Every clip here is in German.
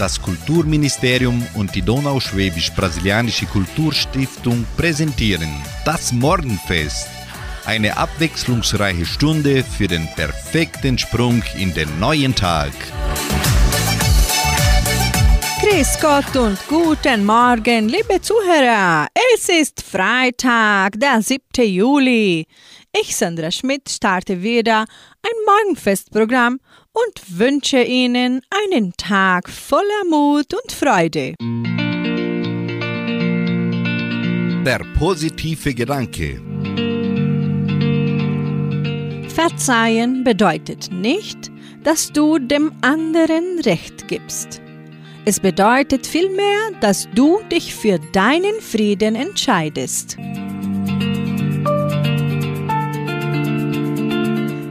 Das Kulturministerium und die Donauschwäbisch-Brasilianische Kulturstiftung präsentieren das Morgenfest. Eine abwechslungsreiche Stunde für den perfekten Sprung in den neuen Tag. Grüß Gott und guten Morgen, liebe Zuhörer. Es ist Freitag, der 7. Juli. Ich, Sandra Schmidt, starte wieder ein Morgenfestprogramm und wünsche Ihnen einen Tag voller Mut und Freude. Der positive Gedanke. Verzeihen bedeutet nicht, dass du dem anderen Recht gibst. Es bedeutet vielmehr, dass du dich für deinen Frieden entscheidest.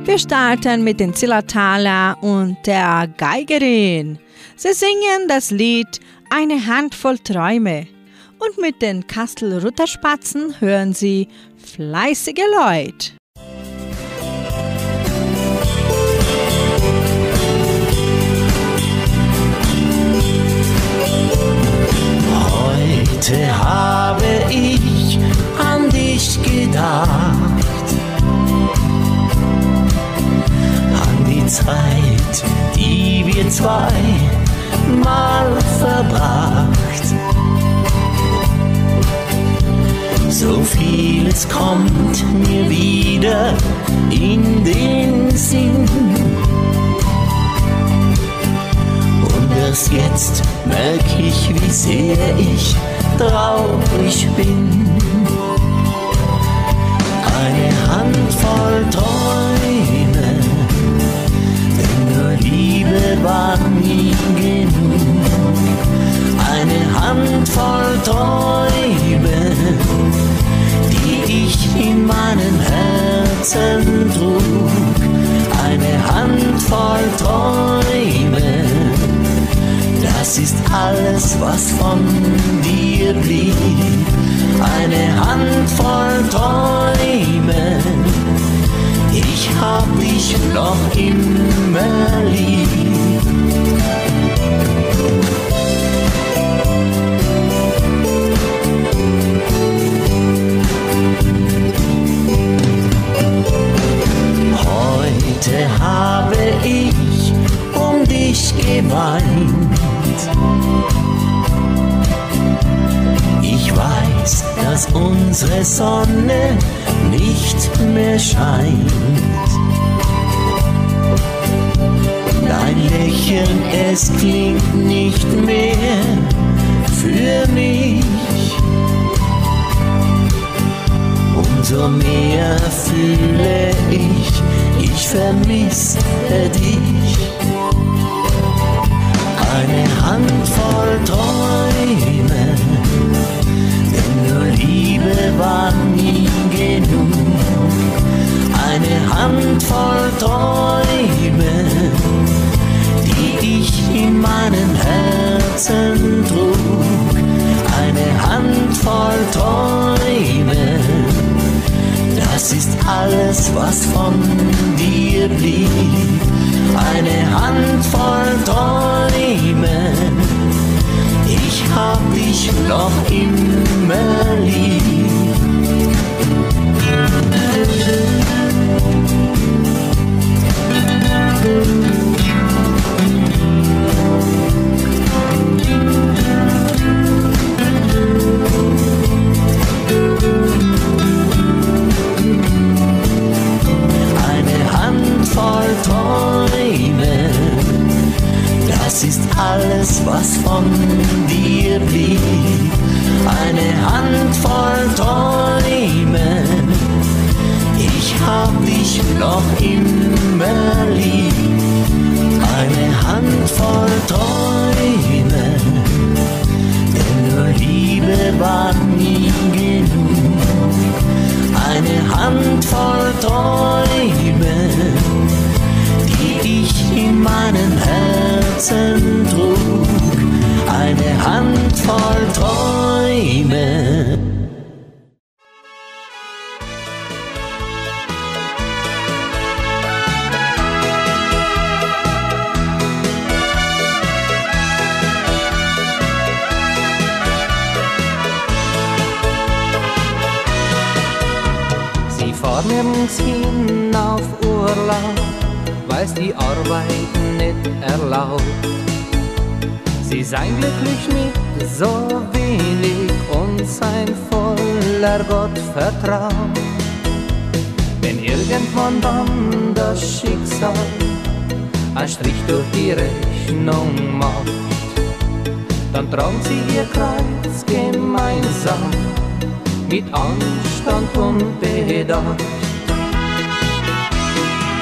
Wir starten mit den Zillertaler und der Geigerin. Sie singen das Lied Eine Handvoll Träume. Und mit den Kastel-Rutterspatzen hören sie fleißige Leute. Heute habe ich an dich gedacht Zeit, die wir zwei mal verbracht. So vieles kommt mir wieder in den Sinn. Und erst jetzt merk ich, wie sehr ich traurig bin. Herzen trug. Eine Handvoll Träume, das ist alles, was von dir blieb. Eine Handvoll Träume ich hab dich noch immer lieb. Heute habe ich um dich geweint. Ich weiß, dass unsere Sonne nicht mehr scheint. Dein Lächeln, es klingt nicht mehr für mich. Umso mehr fühle ich, ich vermisse dich. Eine Handvoll Träume, denn nur Liebe war nie genug. Eine Handvoll Träume, die ich in meinem Herzen trug. Eine Handvoll Träume, das ist alles, was von dir blieb. Eine Handvoll Träume, ich hab dich noch immer lieb. Eine das ist alles, was von dir blieb. Eine Handvoll Träume, ich hab dich noch immer lieb. Eine Handvoll Träume, denn nur Liebe war nie genug. Eine Handvoll Träume, die ich in meinem Herzen Herzen trug, eine Handvoll Träume. Sie fahren nirgends hin auf Urlaub, weiß die Arbeit erlaubt. Sie seien glücklich mit so wenig und sein voller Gottvertrauen. Wenn irgendwann dann das Schicksal ein Strich durch die Rechnung macht, dann tragen sie ihr Kreuz gemeinsam mit Anstand und Bedacht.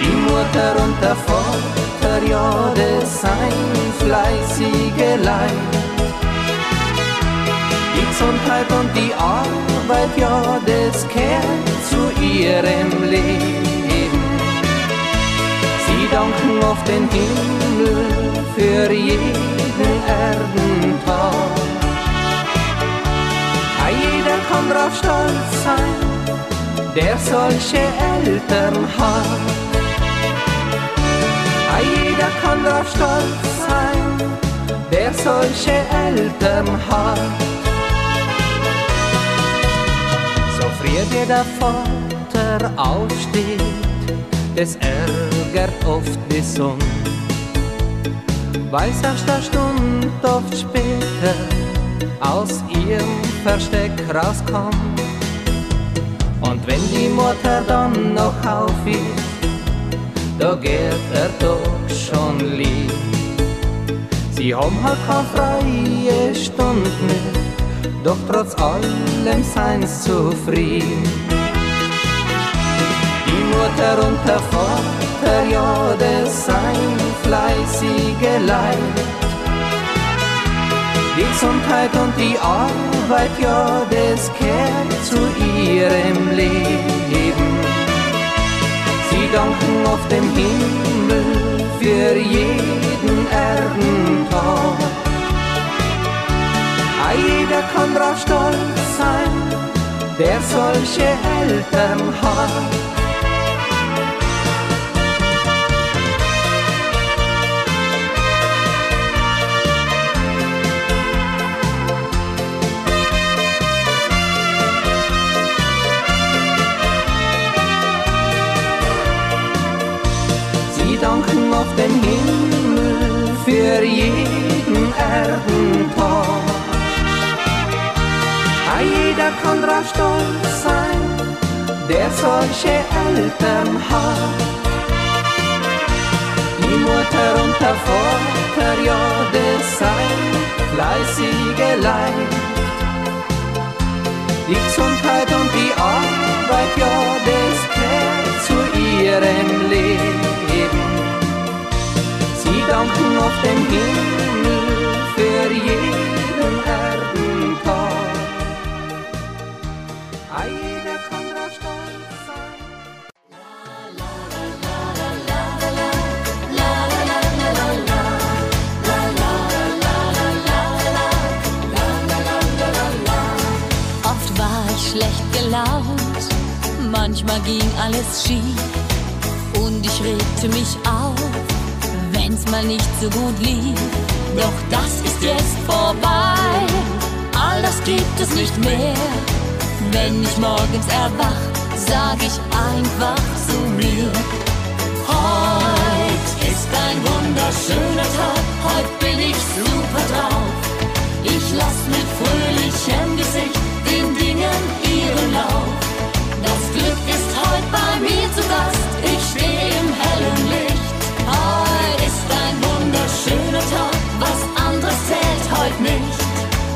Die Mutter und der Vater, das sein fleißige Leid. Die Gesundheit und die Arbeit, ja, das kehrt zu ihrem Leben. Sie danken auf den Himmel für jeden Erdentag jeder kann drauf stolz sein, der solche Eltern hat. Jeder kann drauf stolz sein, der solche Eltern hat. So früh dir der Vater aufsteht, das ärgert oft die Sonne, weil's erst eine Stunde oft später aus ihrem Versteck rauskommt. Und wenn die Mutter dann noch auf ist, da geht er doch schon lieb. Sie haben halt keine freie Stunde mehr, doch trotz allem seien sie zufrieden. Die Mutter und der Vater, ja, das sein fleißige Leid. Die Gesundheit und die Arbeit, ja, das kehrt zu ihrem Leben. Sie danken auf dem Himmel für jeden Erdentag. Jeder kann drauf stolz sein, der solche Eltern hat. Eltern hat. Die Mutter und ja, das sein fleißige Leid. Die Gesundheit und die Arbeit, ja, das gehört zu ihrem Leben danken auf dem Himmel für jeden Erdentag. Schlecht gelaunt, manchmal ging alles schief und ich regte mich auf wenn's mal nicht so gut lief. Doch das ist jetzt vorbei, all das gibt es nicht mehr. Wenn ich morgens erwach, sag ich einfach zu mir. Heute ist ein wunderschöner Tag, heute bin ich super drauf. Ich lass mit ich stehe im hellen Licht. Heute ist ein wunderschöner Tag, was anderes zählt heute nicht.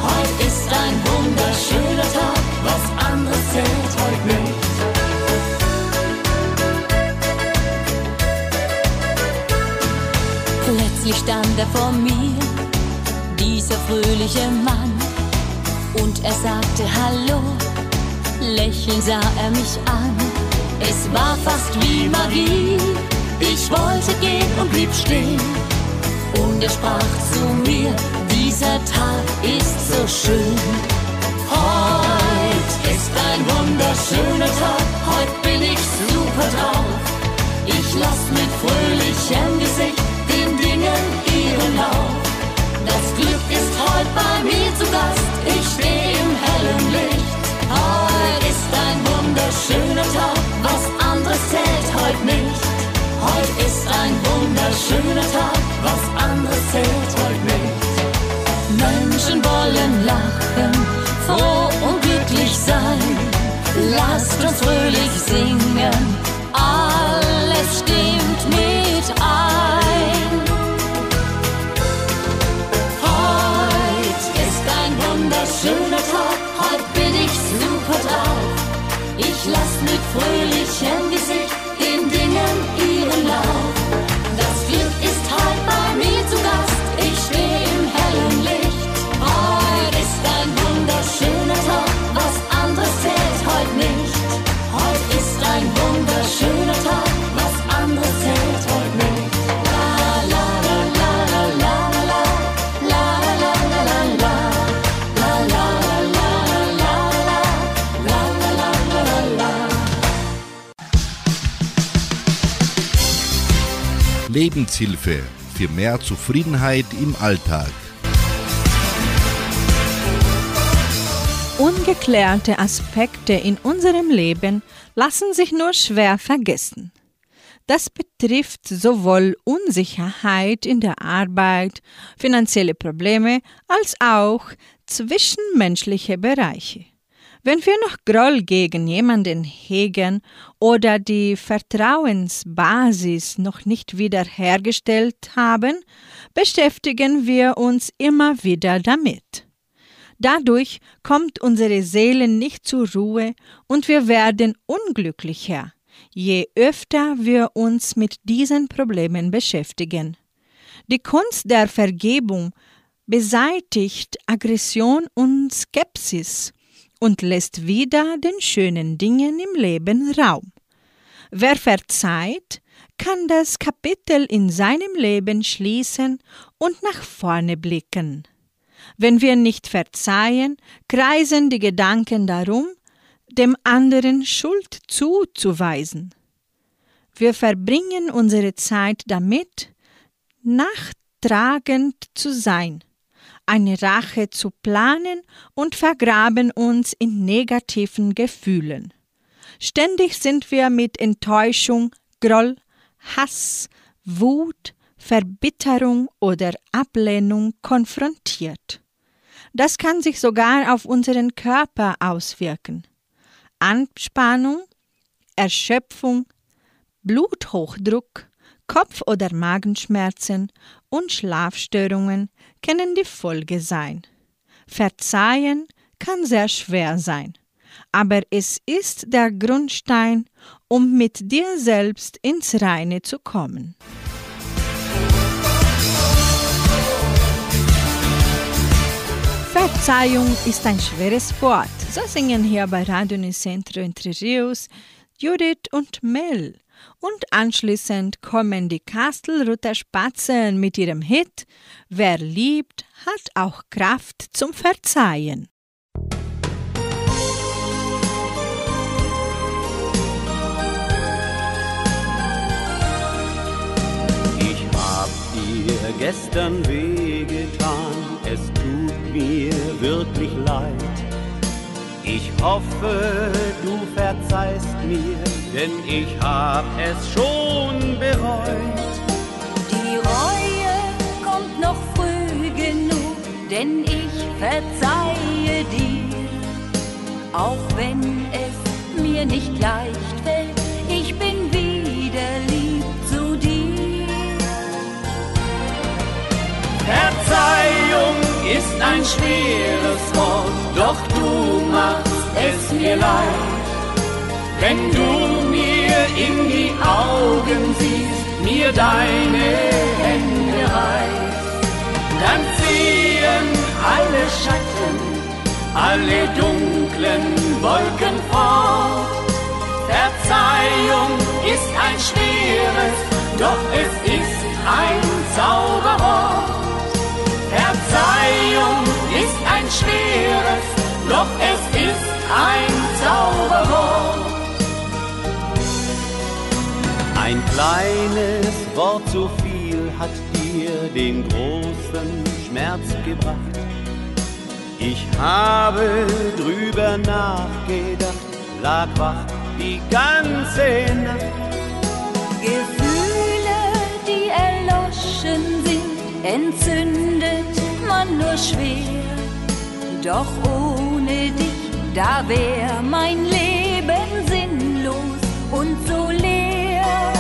Heute ist ein wunderschöner Tag, was anderes zählt heute nicht. Plötzlich stand er vor mir, dieser fröhliche Mann, und er sagte Hallo, lächelnd sah er mich an. War fast wie Magie ich wollte gehen und blieb stehen. Und er sprach zu mir, dieser Tag ist so schön. Heute ist ein wunderschöner Tag, heute bin ich super drauf. Ich lass mit fröhlichem Gesicht den Dingen ihren Lauf. Das Glück ist heute bei mir zu Gast, ich stehe im hellen Licht ist ein wunderschöner Tag, was anderes zählt heute nicht. Heute ist ein wunderschöner Tag, was anderes zählt heute nicht. Menschen wollen lachen, froh und glücklich sein. Lasst uns fröhlich singen 为了 Lebenshilfe für mehr Zufriedenheit im Alltag. Ungeklärte Aspekte in unserem Leben lassen sich nur schwer vergessen. Das betrifft sowohl Unsicherheit in der Arbeit, finanzielle Probleme als auch zwischenmenschliche Bereiche. Wenn wir noch Groll gegen jemanden hegen oder die Vertrauensbasis noch nicht wiederhergestellt haben, beschäftigen wir uns immer wieder damit. Dadurch kommt unsere Seele nicht zur Ruhe und wir werden unglücklicher, je öfter wir uns mit diesen Problemen beschäftigen. Die Kunst der Vergebung beseitigt Aggression und Skepsis und lässt wieder den schönen Dingen im Leben Raum. Wer verzeiht, kann das Kapitel in seinem Leben schließen und nach vorne blicken. Wenn wir nicht verzeihen, kreisen die Gedanken darum, dem anderen Schuld zuzuweisen. Wir verbringen unsere Zeit damit, nachtragend zu sein, eine Rache zu planen und vergraben uns in negativen Gefühlen. Ständig sind wir mit Enttäuschung, Groll, Hass, Wut, Verbitterung oder Ablehnung konfrontiert. Das kann sich sogar auf unseren Körper auswirken. Anspannung, Erschöpfung, Bluthochdruck, Kopf- oder Magenschmerzen und Schlafstörungen können die Folge sein. Verzeihen kann sehr schwer sein, aber es ist der Grundstein, um mit dir selbst ins Reine zu kommen. Verzeihung ist ein schweres Wort. So singen hier bei Radio Nicentro Entre Rios Judith und Mel. Und anschließend kommen die Kastelruther Spatzen mit ihrem Hit Wer liebt, hat auch Kraft zum Verzeihen. Ich hab dir gestern wehgetan, es tut mir wirklich leid. Ich hoffe, du verzeihst mir, denn ich hab es schon bereut. Die Reue kommt noch früh genug, denn ich verzeihe dir. Auch wenn es mir nicht leicht fällt, ich bin wieder lieb zu dir. Verzeihung ist ein schweres Wort, doch du machst es mir leid. Wenn du mir in die Augen siehst, mir deine Hände reichst, dann ziehen alle Schatten, alle dunklen Wolken fort. Verzeihung ist ein schweres, doch es ist ein Zauberwort. Verzeihung ist ein schweres, doch es ist ein Zauberwort. Ein kleines Wort zu viel hat dir den großen Schmerz gebracht. Ich habe drüber nachgedacht, lag wach die ganze Nacht. Gefühle, die erloschen entzündet man nur schwer. Doch ohne dich, da wär mein Leben sinnlos und so leer.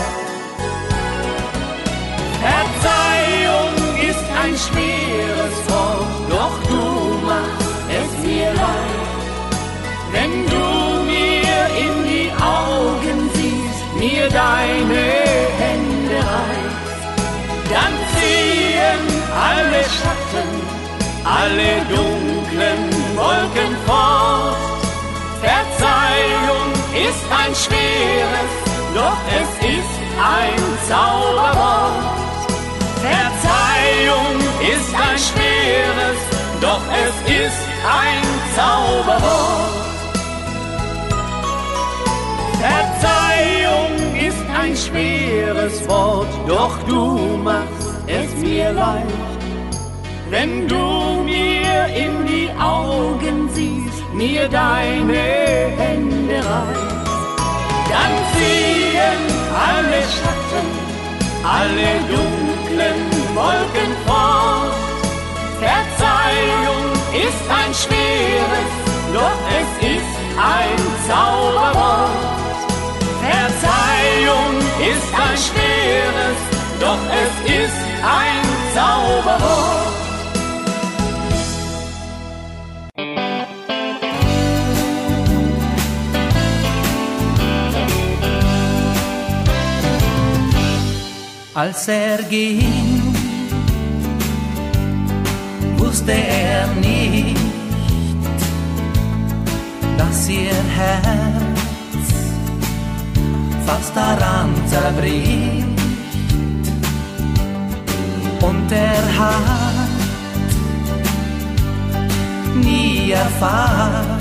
Verzeihung ist ein schweres Wort, doch du machst es mir leid. Wenn du mir in die Augen siehst, mir deine Hände reichst, dann ziehen alle Schatten, alle dunklen Wolken fort. Verzeihung ist ein schweres, doch es ist ein Zauberwort. Verzeihung ist ein schweres, doch es ist ein Zauberwort. Verzeihung ist ein schweres Wort, doch du machst es mir leicht. Wenn du mir in die Augen siehst, mir deine Hände reichst, dann ziehen alle Schatten, alle dunklen Wolken fort. Verzeihung ist ein schweres, doch es ist ein Zauberwort. Verzeihung ist ein schweres, doch es ist ein Zauberwort. Als er ging, wusste er nicht, dass ihr Herz fast daran zerbricht. Und er hat nie erfahren,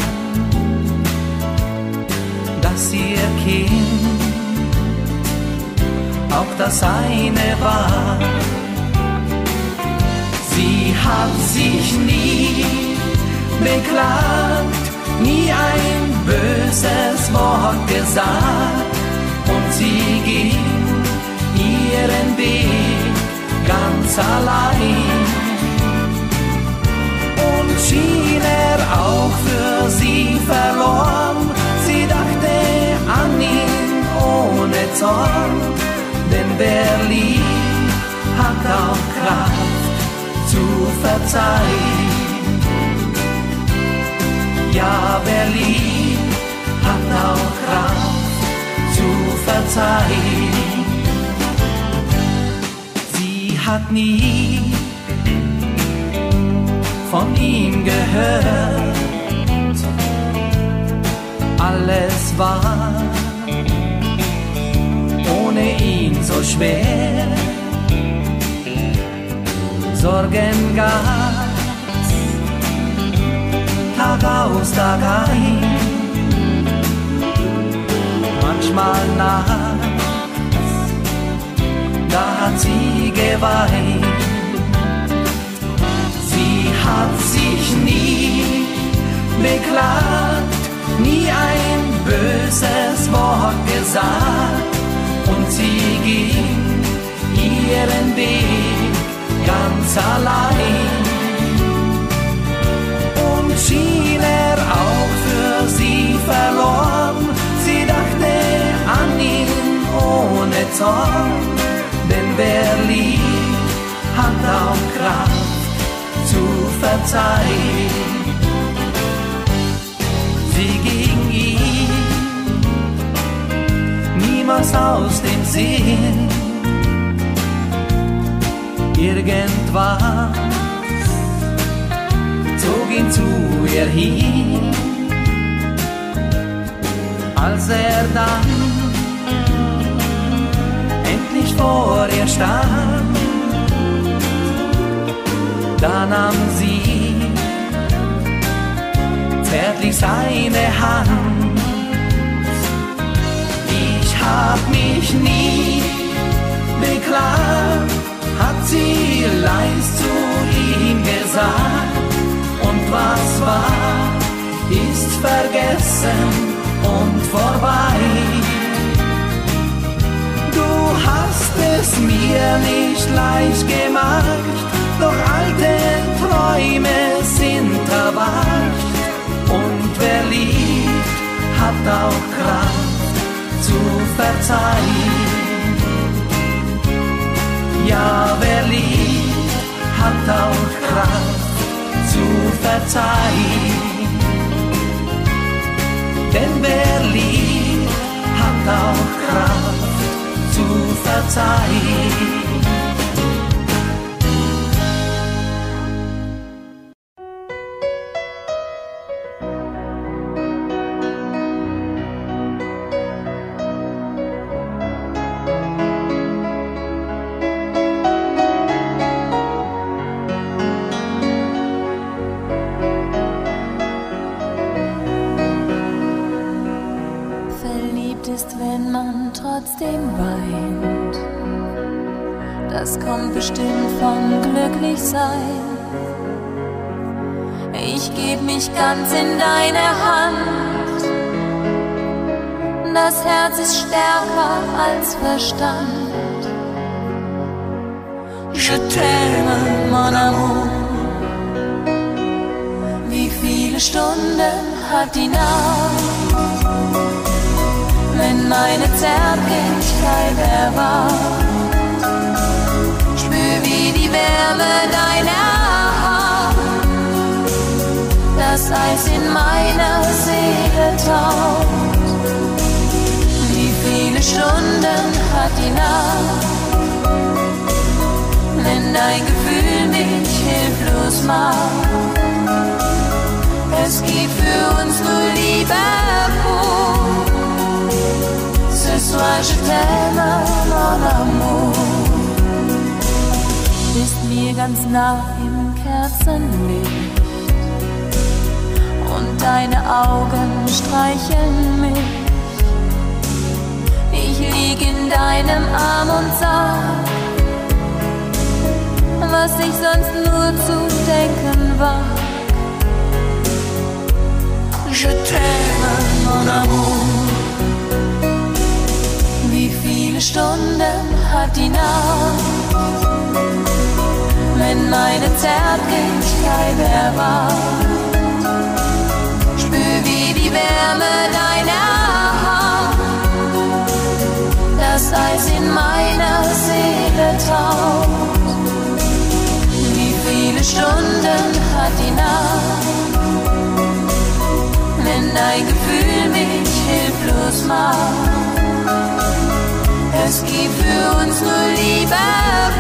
dass ihr Kind auch das eine war. Sie hat sich nie beklagt, nie ein böses Wort gesagt und sie ging ihren Weg ganz allein. Und schien er auch für sie verloren, sie dachte an ihn ohne Zorn, denn wer liebt, hat auch Kraft zu verzeihen. Ja, wer liebt, hat auch Kraft zu verzeihen. Sie hat nie von ihm gehört, alles war ihn so schwer. Sorgen gab's Tag aus, Tag ein. Manchmal nachts, da hat sie geweint. Sie hat sich nie beklagt, nie ein böses Wort gesagt und sie ging ihren Weg ganz allein. Und schien er auch für sie verloren, sie dachte an ihn ohne Zorn, denn wer liebt, hat auch Kraft zu verzeihen. Niemals aus dem Sinn. Irgendwas zog ihn zu ihr hin, als er dann endlich vor ihr stand. Da nahm sie zärtlich seine Hand. Hab mich nie beklagt, hat sie leis zu ihm gesagt. Und was war, ist vergessen und vorbei. Du hast es mir nicht leicht gemacht, doch alte Träume sind erwacht. Und wer liebt, hat auch Kraft verzeihen. Ja, wer liebt, hat auch Kraft zu verzeihen. Denn wer liebt, hat auch Kraft zu verzeihen. Verstand. Je t'aime, mon amour. Wie viele Stunden hat die Nacht, wenn meine Zärtlichkeit erwacht? Spür wie die Wärme deiner das Eis in meiner Seele taucht. Stunden hat die Nacht, wenn dein Gefühl mich hilflos macht? Es gibt für uns nur Liebe pur. Ce soir je t'aime, mon amour. Bist mir ganz nah im Kerzenlicht deine Augen streicheln mich. In deinem Arm und sag, was ich sonst nur zu denken war. Je t'aime, mon amour. Wie viele Stunden hat die Nacht, wenn meine Zärtlichkeit erwacht? die Wärme deiner das Eis in meiner Seele taucht. Wie viele Stunden hat die Nacht, wenn dein Gefühl mich hilflos macht? Es gibt für uns nur Liebe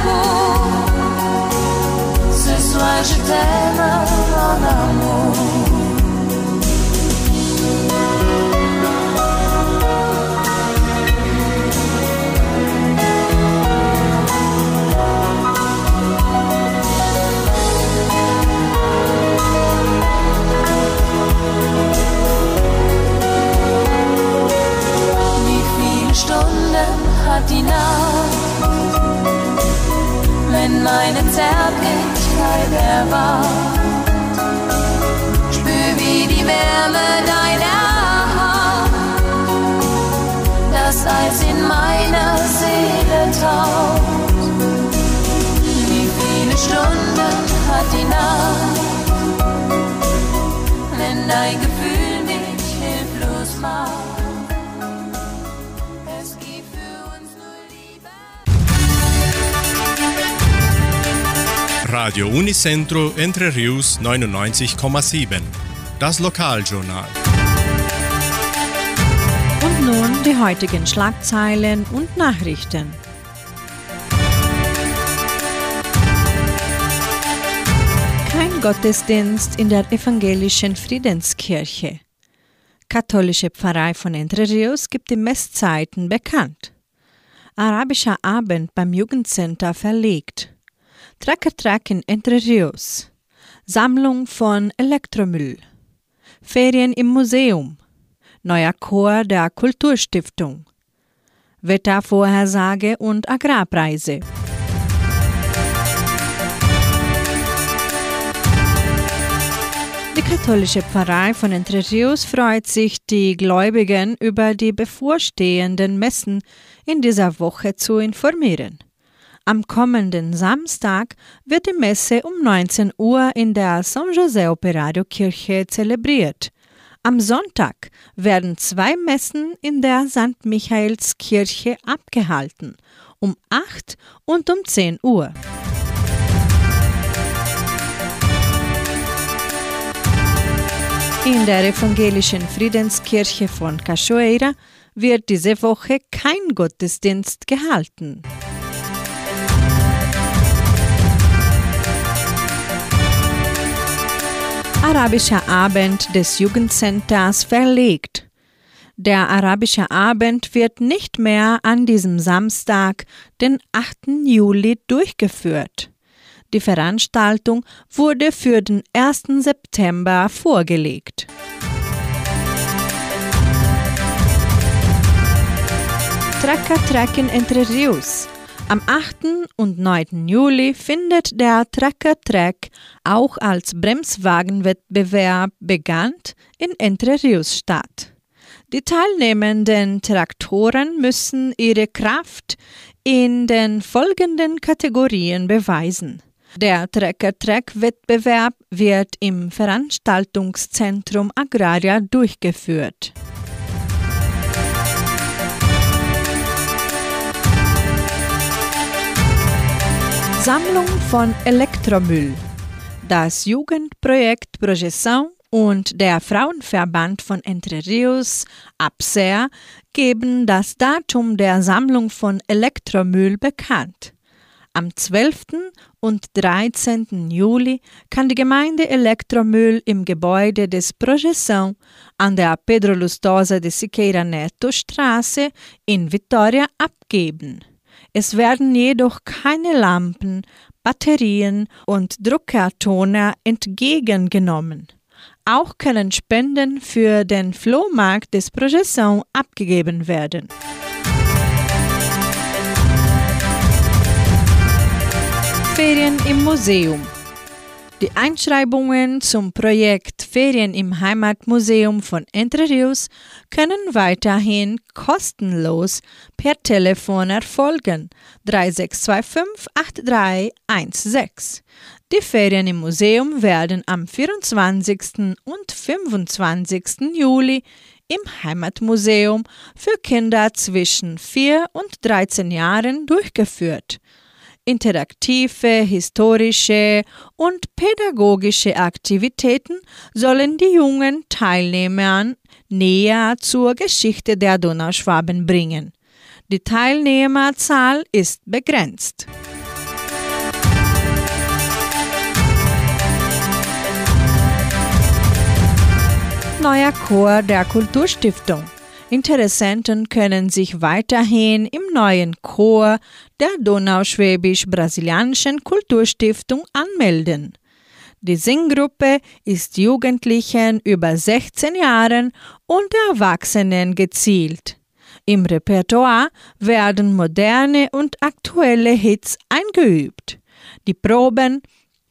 pur. Ce soir je t'aime, mon amour. Die Nacht, wenn meine Zärtlichkeit erwacht. Spür wie die Wärme deiner Hand, das Eis in meiner Seele taucht. Wie viele Stunden hat die Nacht, wenn dein Gefühl Radio Unicentro Entre Rius 99,7. Das Lokaljournal. Und nun die heutigen Schlagzeilen und Nachrichten. Kein Gottesdienst in der evangelischen Friedenskirche. Katholische Pfarrei von Entre Rios gibt die Messzeiten bekannt. Arabischer Abend beim Jugendcenter verlegt. Tracker Track in Entre Rios. Sammlung von Elektromüll. Ferien im Museum. Neuer Chor der Kulturstiftung. Wettervorhersage und Agrarpreise. Die katholische Pfarrei von Entre Rios freut sich, die Gläubigen über die bevorstehenden Messen in dieser Woche zu informieren. Am kommenden Samstag wird die Messe um 19 Uhr in der San José Operario Kirche zelebriert. Am Sonntag werden zwei Messen in der St. Michaelskirche abgehalten, um 8 und um 10 Uhr. In der evangelischen Friedenskirche von Cachoeira wird diese Woche kein Gottesdienst gehalten. Arabischer Abend des Jugendcenters verlegt. Der Arabische Abend wird nicht mehr an diesem Samstag, den 8. Juli, durchgeführt. Die Veranstaltung wurde für den 1. September vorgelegt. Tracker Track in Entre Rios. Am 8. und 9. Juli findet der Tracker Track auch als Bremswagenwettbewerb bekannt in Entre Rios statt. Die teilnehmenden Traktoren müssen ihre Kraft in den folgenden Kategorien beweisen. Der Trecker-Track-Wettbewerb wird im Veranstaltungszentrum Agraria durchgeführt. Sammlung von Elektromüll. Das Jugendprojekt Projeção und der Frauenverband von Entre Rios, APSER, geben das Datum der Sammlung von Elektromüll bekannt. Am 12. und 13. Juli kann die Gemeinde Elektromüll im Gebäude des Projeção an der Pedro Lustosa de Siqueira Neto Straße in Vitoria abgeben. Es werden jedoch keine Lampen, Batterien und Druckertoner entgegengenommen. Auch können Spenden für den Flohmarkt des Projeção abgegeben werden. Ferien im Museum die Einschreibungen zum Projekt Ferien im Heimatmuseum von Entre Rios können weiterhin kostenlos per Telefon erfolgen 3625 8316. Die Ferien im Museum werden am 24. und 25. Juli im Heimatmuseum für Kinder zwischen 4 und 13 Jahren durchgeführt interaktive, historische und pädagogische Aktivitäten sollen die jungen Teilnehmer näher zur Geschichte der Donauschwaben bringen. Die Teilnehmerzahl ist begrenzt. Neuer Chor der Kulturstiftung. Interessenten können sich weiterhin im neuen Chor der Donauschwäbisch-Brasilianischen Kulturstiftung anmelden. Die Singgruppe ist Jugendlichen über 16 Jahren und Erwachsenen gezielt. Im Repertoire werden moderne und aktuelle Hits eingeübt. Die Proben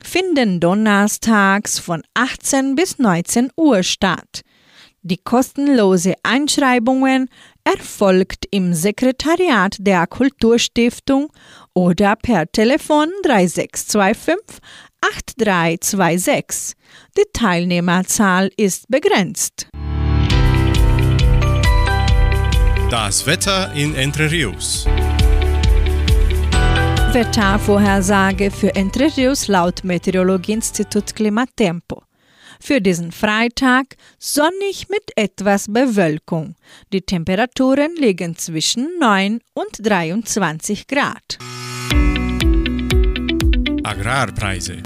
finden donnerstags von 18 bis 19 Uhr statt. Die kostenlose Einschreibungen erfolgt im Sekretariat der Kulturstiftung oder per Telefon 3625 8326. Die Teilnehmerzahl ist begrenzt. Das Wetter in Entre Rios. Wettervorhersage für Entre Rios laut Meteorologieinstitut Klimatempo. Für diesen Freitag sonnig mit etwas Bewölkung. Die Temperaturen liegen zwischen 9 und 23 Grad. Agrarpreise.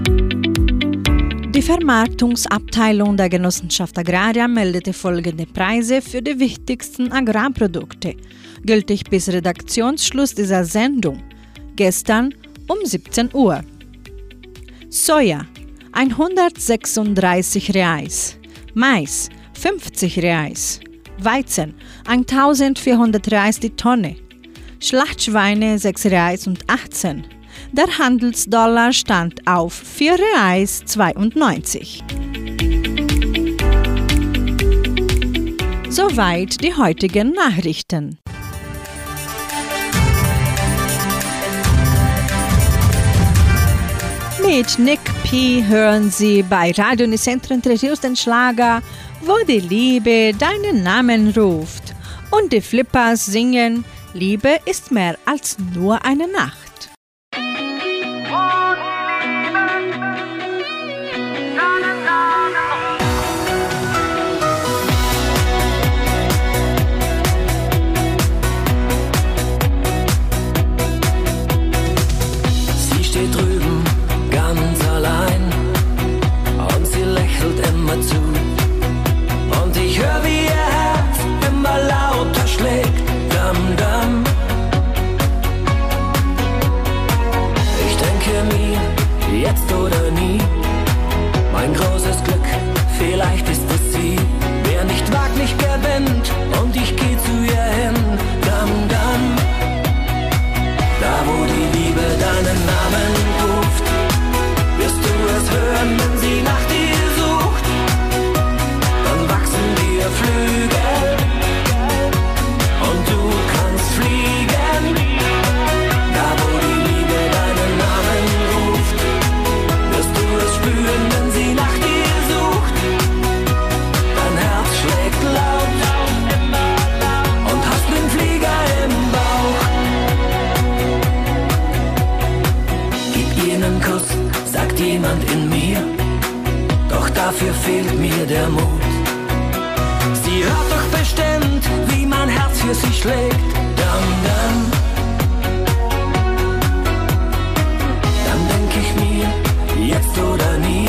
Die Vermarktungsabteilung der Genossenschaft Agraria meldete folgende Preise für die wichtigsten Agrarprodukte, gültig bis Redaktionsschluss dieser Sendung, gestern um 17 Uhr. Soja 136 Reais, Mais 50 Reais, Weizen 1400 Reais die Tonne, Schlachtschweine 6 Reais und 18. Der Handelsdollar stand auf 4 Reais 92. Soweit die heutigen Nachrichten. Mit Nick P. hören Sie bei Radio Nicentro Interviews den Schlager Wo die Liebe deinen Namen ruft. Und die Flippers singen Liebe ist mehr als nur eine Nacht. fehlt mir der Mut. Sie hört doch bestimmt, wie mein Herz für sie schlägt. Dann, dann. Dann denk ich mir, jetzt oder nie.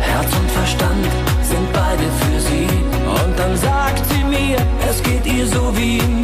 Herz und Verstand sind beide für sie. Und dann sagt sie mir, es geht ihr so wie mir.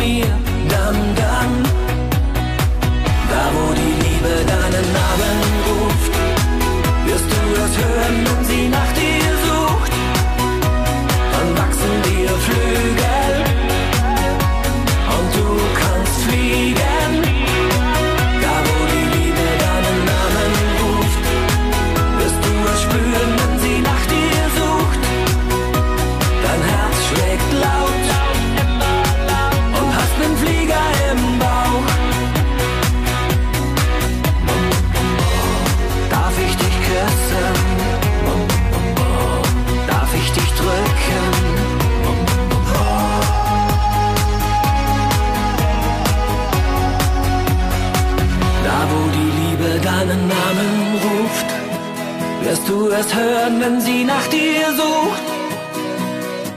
es hören, wenn sie nach dir sucht.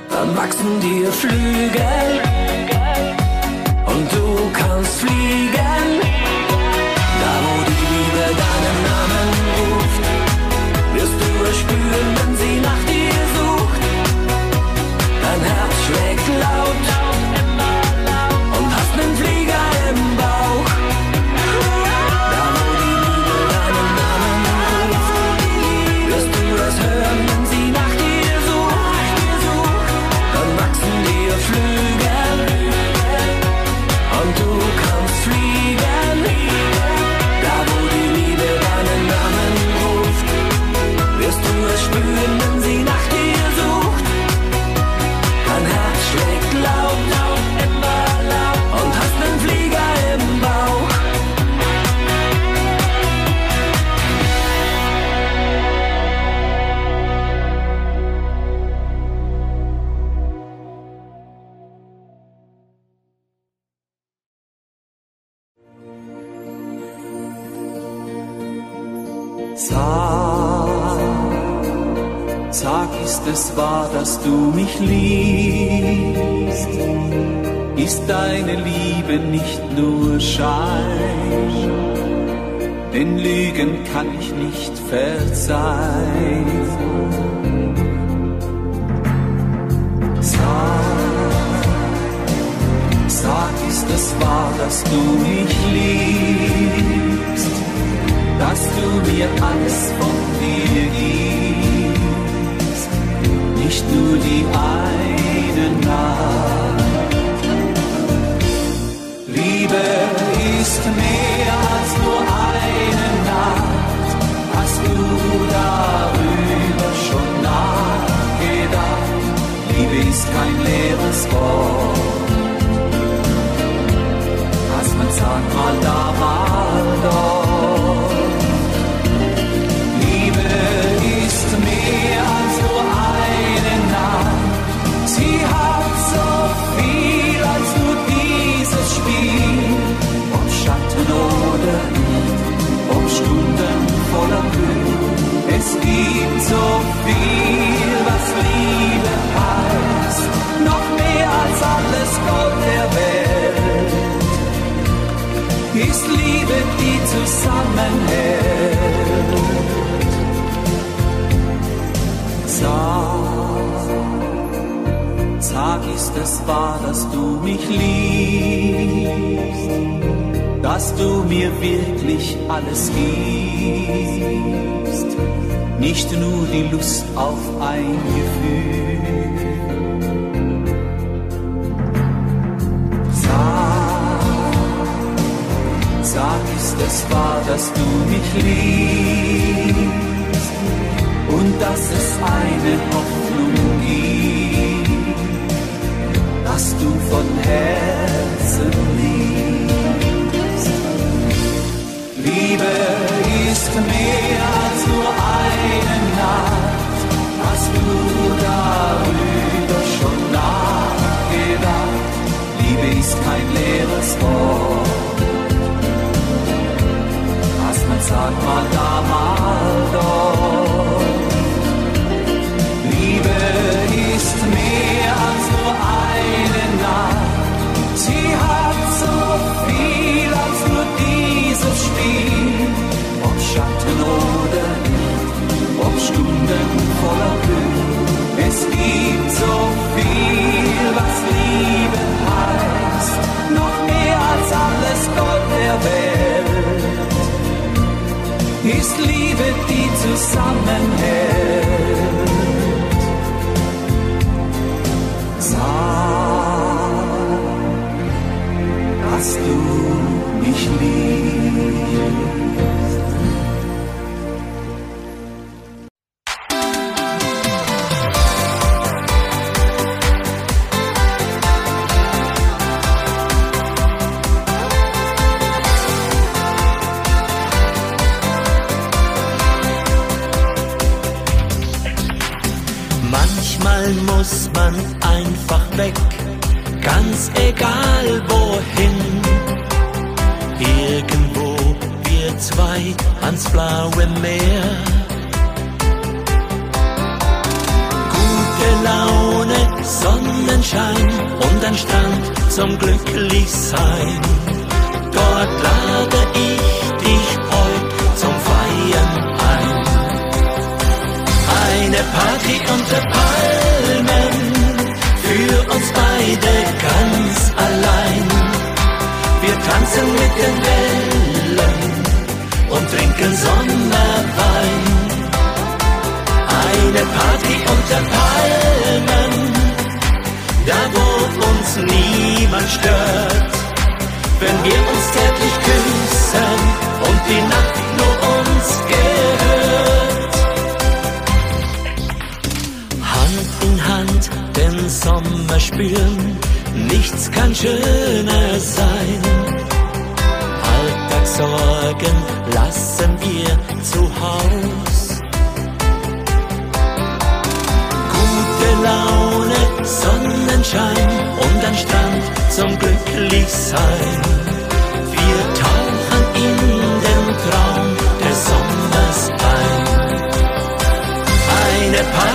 Dann wachsen dir Flügel und du kannst fliegen. Schein, den Lügen kann ich nicht verzeihen. Sag, sag, ist es wahr, dass du mich liebst, dass du mir alles von dir gibst, nicht nur die eine Nacht. Liebe bist mehr als nur eine Nacht. Hast du darüber schon nachgedacht? Liebe ist kein leeres Wort. Was man sagt mal da, mal dort. So viel, was Liebe heißt, noch mehr als alles Gold der Welt. Ist Liebe, die zusammenhält. Sag, sag, ist es wahr, dass du mich liebst, dass du mir wirklich alles gibst, nicht nur die Lust auf ein Gefühl. Sag, sag, ist es wahr, dass du mich liebst und dass es eine Hoffnung gibt, dass du von Herzen liebst. Liebe ist mehr sagt mal da, mal dort. Stunden voller Glück. Es gibt so viel, was Liebe heißt. Noch mehr als alles Gold der Welt. Ist Liebe, die zusammenhält. Sag, dass du mich liebst.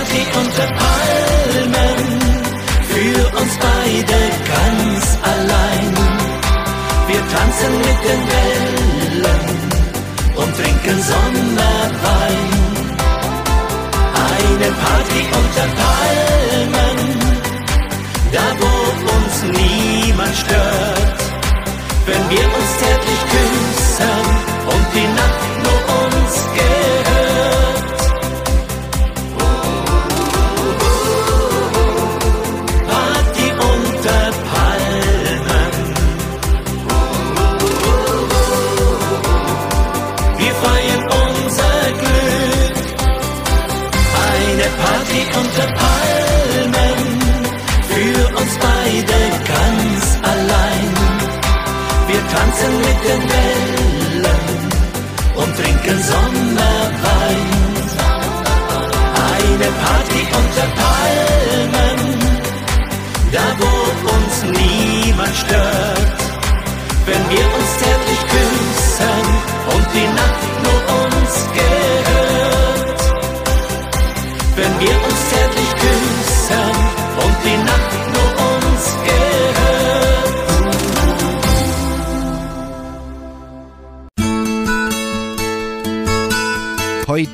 Party unter Palmen, für uns beide ganz allein. Wir tanzen mit den Wellen und trinken Sommerwein. Eine Party unter Palmen, da wo uns niemand stört. Trinken Sommerwein. Eine Party unter Palmen, da wo uns niemand stört. Wenn wir uns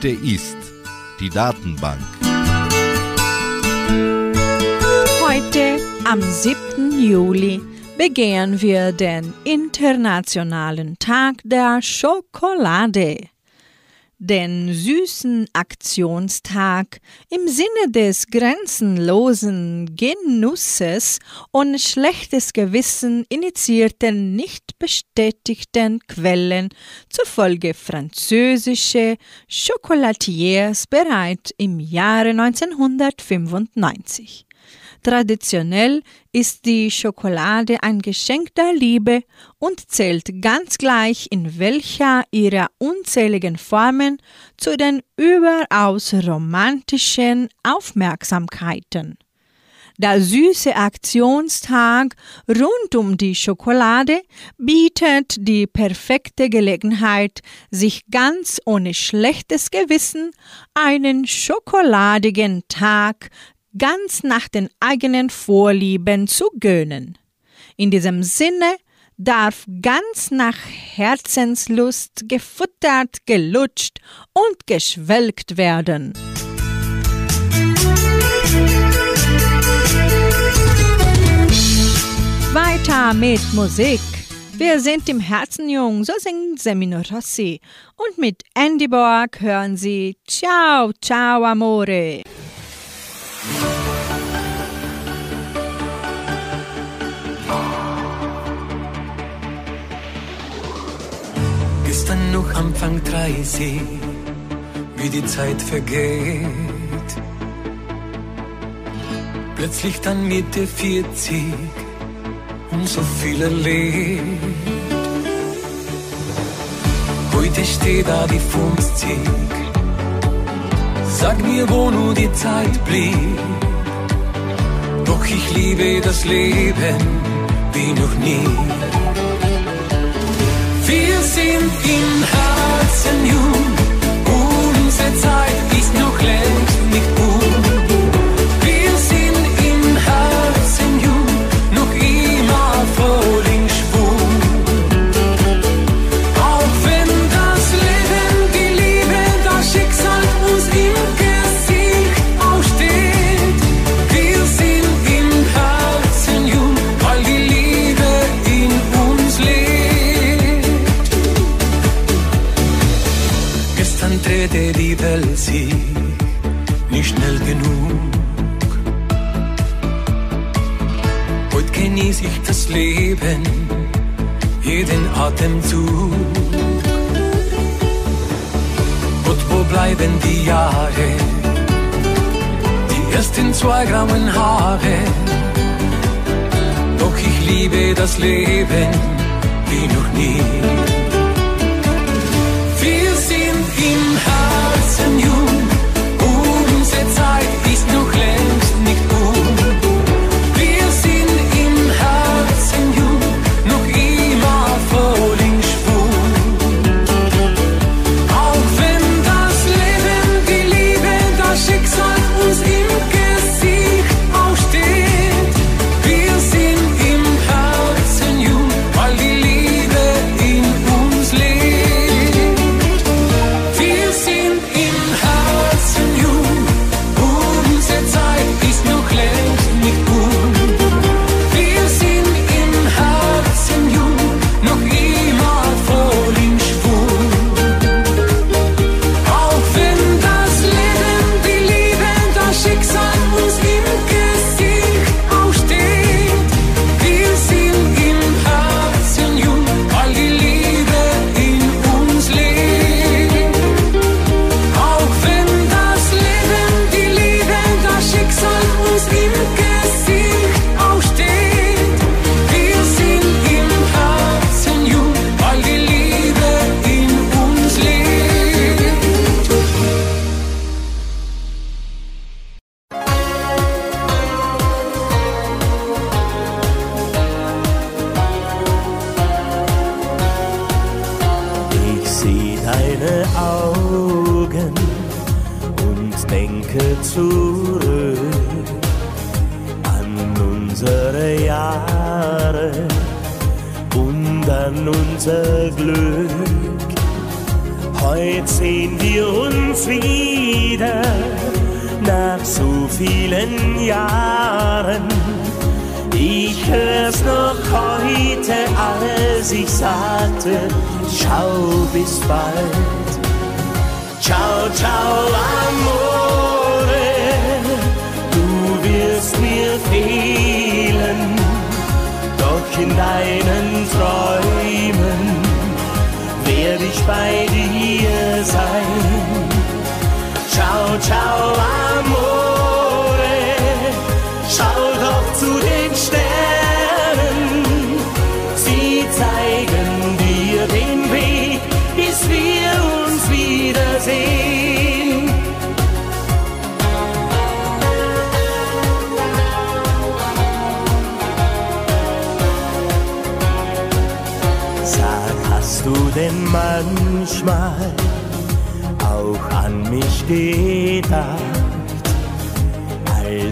heute ist. Die Datenbank. Heute, am 7. Juli, begehen wir den Internationalen Tag der Schokolade den süßen Aktionstag im Sinne des grenzenlosen Genusses und schlechtes Gewissen initiierten nicht bestätigten Quellen zufolge französische Chocolatiers bereits im Jahre 1995. Traditionell ist die Schokolade ein Geschenk der Liebe und zählt ganz gleich in welcher ihrer unzähligen Formen zu den überaus romantischen Aufmerksamkeiten. Der süße Aktionstag rund um die Schokolade bietet die perfekte Gelegenheit, sich ganz ohne schlechtes Gewissen einen schokoladigen Tag ganz nach den eigenen Vorlieben zu gönnen. In diesem Sinne darf ganz nach Herzenslust gefuttert, gelutscht und geschwelgt werden. Weiter mit Musik. Wir sind im Herzen jung, so singt Semino Rossi. Und mit Andy Borg hören Sie Ciao, ciao, amore. Gestern noch Anfang 30, wie die Zeit vergeht. Plötzlich dann Mitte 40 und so viel erlebt. Heute steht da die 50 Sag mir, wo nur die Zeit blieb. Doch ich liebe das Leben wie noch nie. Sind im Herzen jung, unsere Zeit ist noch längst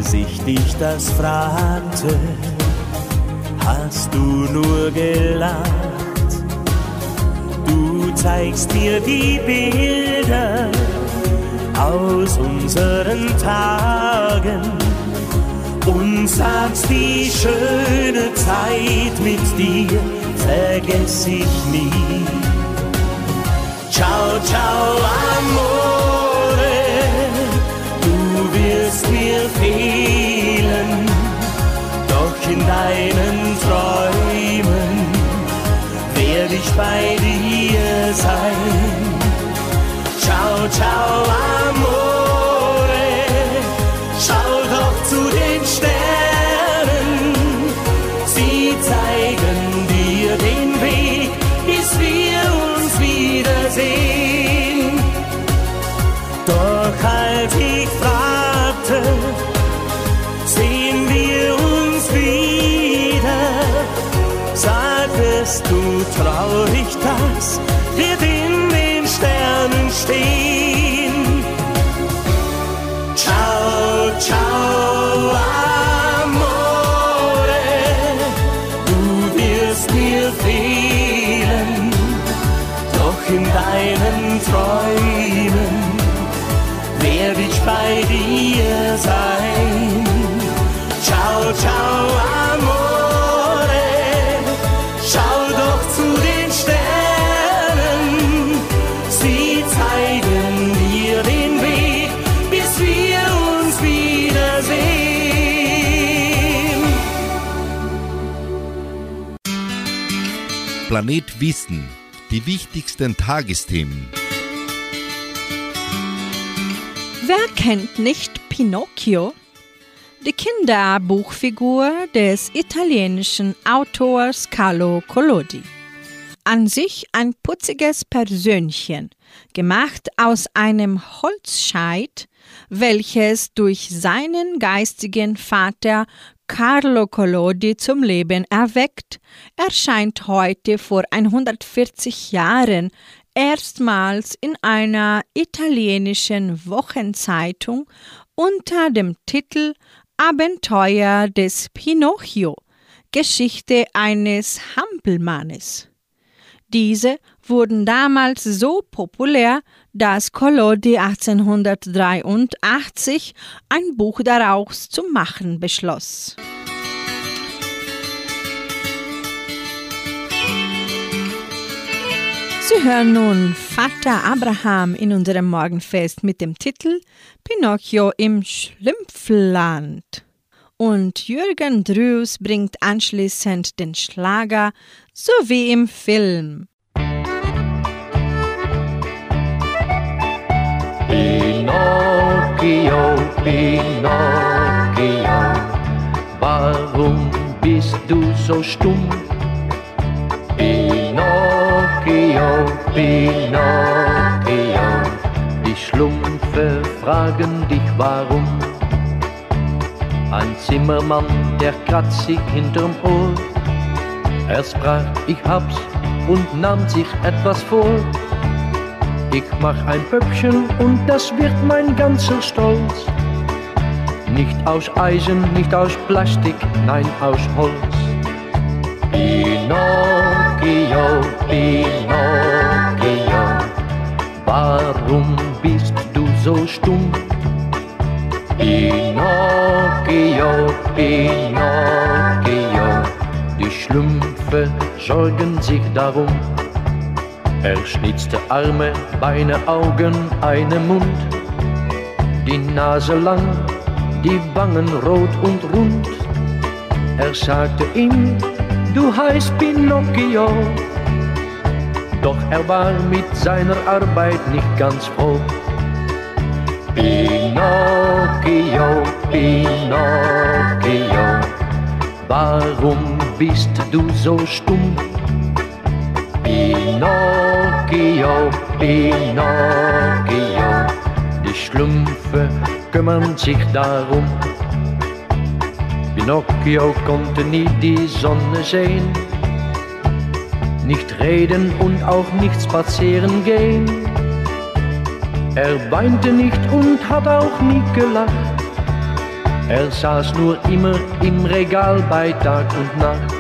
als ich dich das fragte, hast du nur gelacht. Du zeigst mir die Bilder aus unseren Tagen und sagst, die schöne Zeit mit dir vergess ich nie. Ciao, ciao, amore, fehlen, doch in deinen Träumen werde ich bei dir sein. Ciao, ciao, amore, traurig, Planet Wissen. Die wichtigsten Tagesthemen. Wer kennt nicht Pinocchio? Die Kinderbuchfigur des italienischen Autors Carlo Collodi. An sich ein putziges Persönchen, gemacht aus einem Holzscheit, welches durch seinen geistigen Vater Carlo Collodi zum Leben erweckt, erscheint heute vor 140 Jahren erstmals in einer italienischen Wochenzeitung unter dem Titel Abenteuer des Pinocchio, Geschichte eines Hampelmannes. Diese wurden damals so populär, dass Collodi 1883 ein Buch daraus zu machen beschloss. Sie hören nun Vater Abraham in unserem Morgenfest mit dem Titel Pinocchio im Schlümpfland. Und Jürgen Drews bringt anschließend den Schlager, so wie im Film. Pinocchio, Pinocchio, warum bist du so stumm? Pinocchio, Pinocchio, die Schlumpfe fragen dich warum. Ein Zimmermann, der kratzt sich hinterm Ohr. Er sprach, ich hab's und nahm sich etwas vor. Ich mach ein Pöppchen und das wird mein ganzer Stolz. Nicht aus Eisen, nicht aus Plastik, nein aus Holz. Pinocchio, Pinocchio, warum bist du so stumm? Pinocchio, Pinocchio, die Schlümpfe sorgen sich darum. Er schnitzte Arme, Beine, Augen, einen Mund, die Nase lang, die Wangen rot und rund. Er sagte ihm, du heißt Pinocchio, doch er war mit seiner Arbeit nicht ganz froh. Pinocchio, Pinocchio, warum bist du so stumm? Pinocchio, Pinocchio, die Schlümpfe kümmern sich darum. Pinocchio konnte nie die Sonne sehen, nicht reden und auch nicht spazieren gehen. Er weinte nicht und hat auch nie gelacht. Er saß nur immer im Regal bei Tag und Nacht.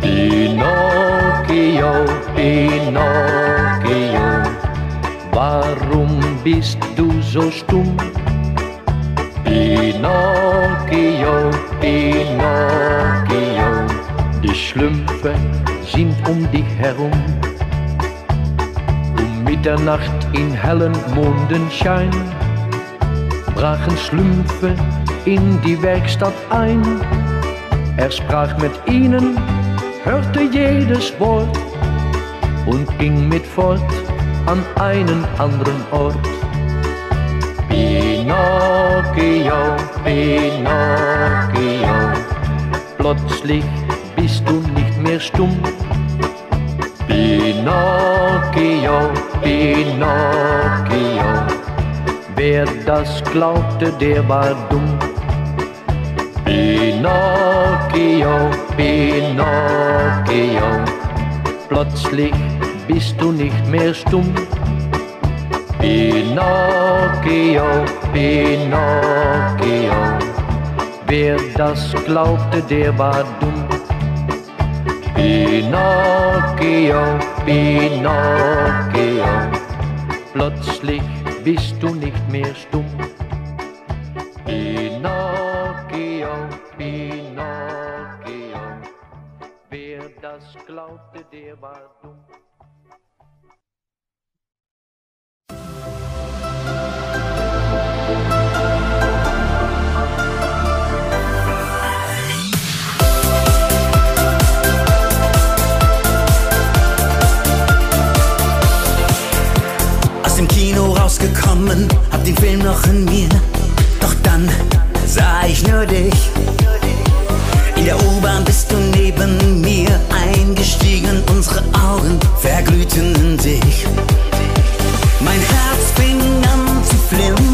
Pinocchio, Pinocchio, warum bist du so stumm? Pinocchio, Pinocchio, die Schlümpfe sind um dich herum. Um Mitternacht in hellen Mondenschein brachen Schlümpfe in die Werkstatt ein. Er sprach mit ihnen, hörte jedes Wort und ging mit fort an einen anderen Ort. Pinocchio, Pinocchio, plötzlich bist du nicht mehr stumm. Pinocchio, Pinocchio, wer das glaubte, der war dumm. Pinocchio, Pinocchio, plötzlich bist du nicht mehr stumm. Pinocchio, Pinocchio, wer das glaubte, der war dumm. Pinocchio, Pinocchio, plötzlich bist du nicht mehr stumm. Pinocchio, Pinocchio, wer das glaubte, der war dumm. Rausgekommen, hab den Film noch in mir. Doch dann sah ich nur dich. In der U-Bahn bist du neben mir eingestiegen, unsere Augen verglühten in dich. Mein Herz fing an zu flimmern,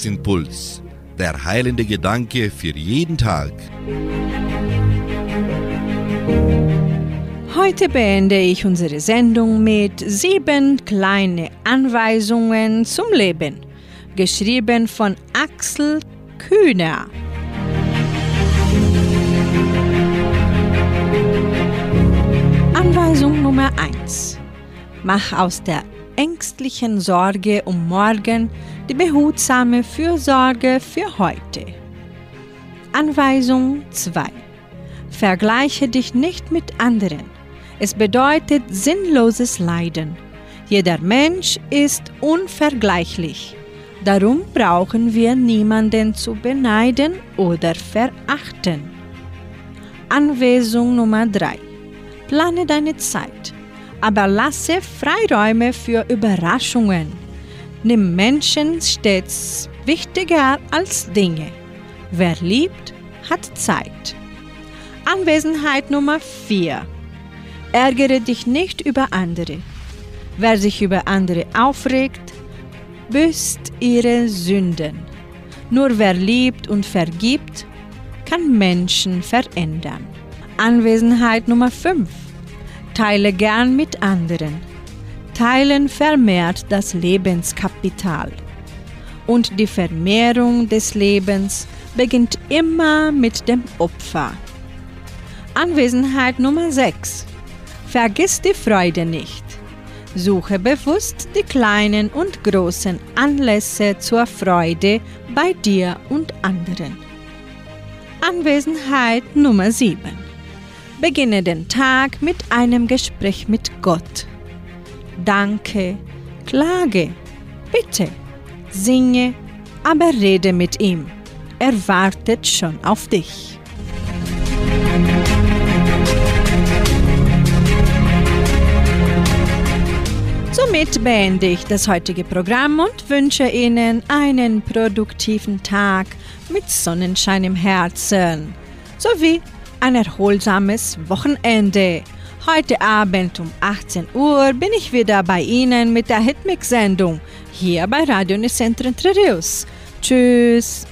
Tagesimpuls, der heilende Gedanke für jeden Tag. Heute beende ich unsere Sendung mit sieben kleine Anweisungen zum Leben, geschrieben von Axel Kühner. Anweisung Nummer 1. Mach aus der ängstlichen Sorge um morgen die behutsame Fürsorge für heute. Anweisung 2. Vergleiche dich nicht mit anderen. Es bedeutet sinnloses Leiden. Jeder Mensch ist unvergleichlich. Darum brauchen wir niemanden zu beneiden oder verachten. Anweisung Nummer 3. Plane deine Zeit, aber lasse Freiräume für Überraschungen. Nimm Menschen stets wichtiger als Dinge. Wer liebt, hat Zeit. Anwesenheit Nummer 4. Ärgere dich nicht über andere. Wer sich über andere aufregt, büßt ihre Sünden. Nur wer liebt und vergibt, kann Menschen verändern. Anwesenheit Nummer 5. Teile gern mit anderen. Teilen vermehrt das Lebenskapital. Und die Vermehrung des Lebens beginnt immer mit dem Opfer. Anwesenheit Nummer 6. Vergiss die Freude nicht. Suche bewusst die kleinen und großen Anlässe zur Freude bei dir und anderen. Anwesenheit Nummer 7. Beginne den Tag mit einem Gespräch mit Gott. Danke, klage, bitte, singe, aber rede mit ihm. Er wartet schon auf dich. Somit beende ich das heutige Programm und wünsche Ihnen einen produktiven Tag mit Sonnenschein im Herzen sowie ein erholsames Wochenende. Heute Abend um 18 Uhr bin ich wieder bei Ihnen mit der Hitmix-Sendung hier bei Radio Nicentro Entre. Tschüss!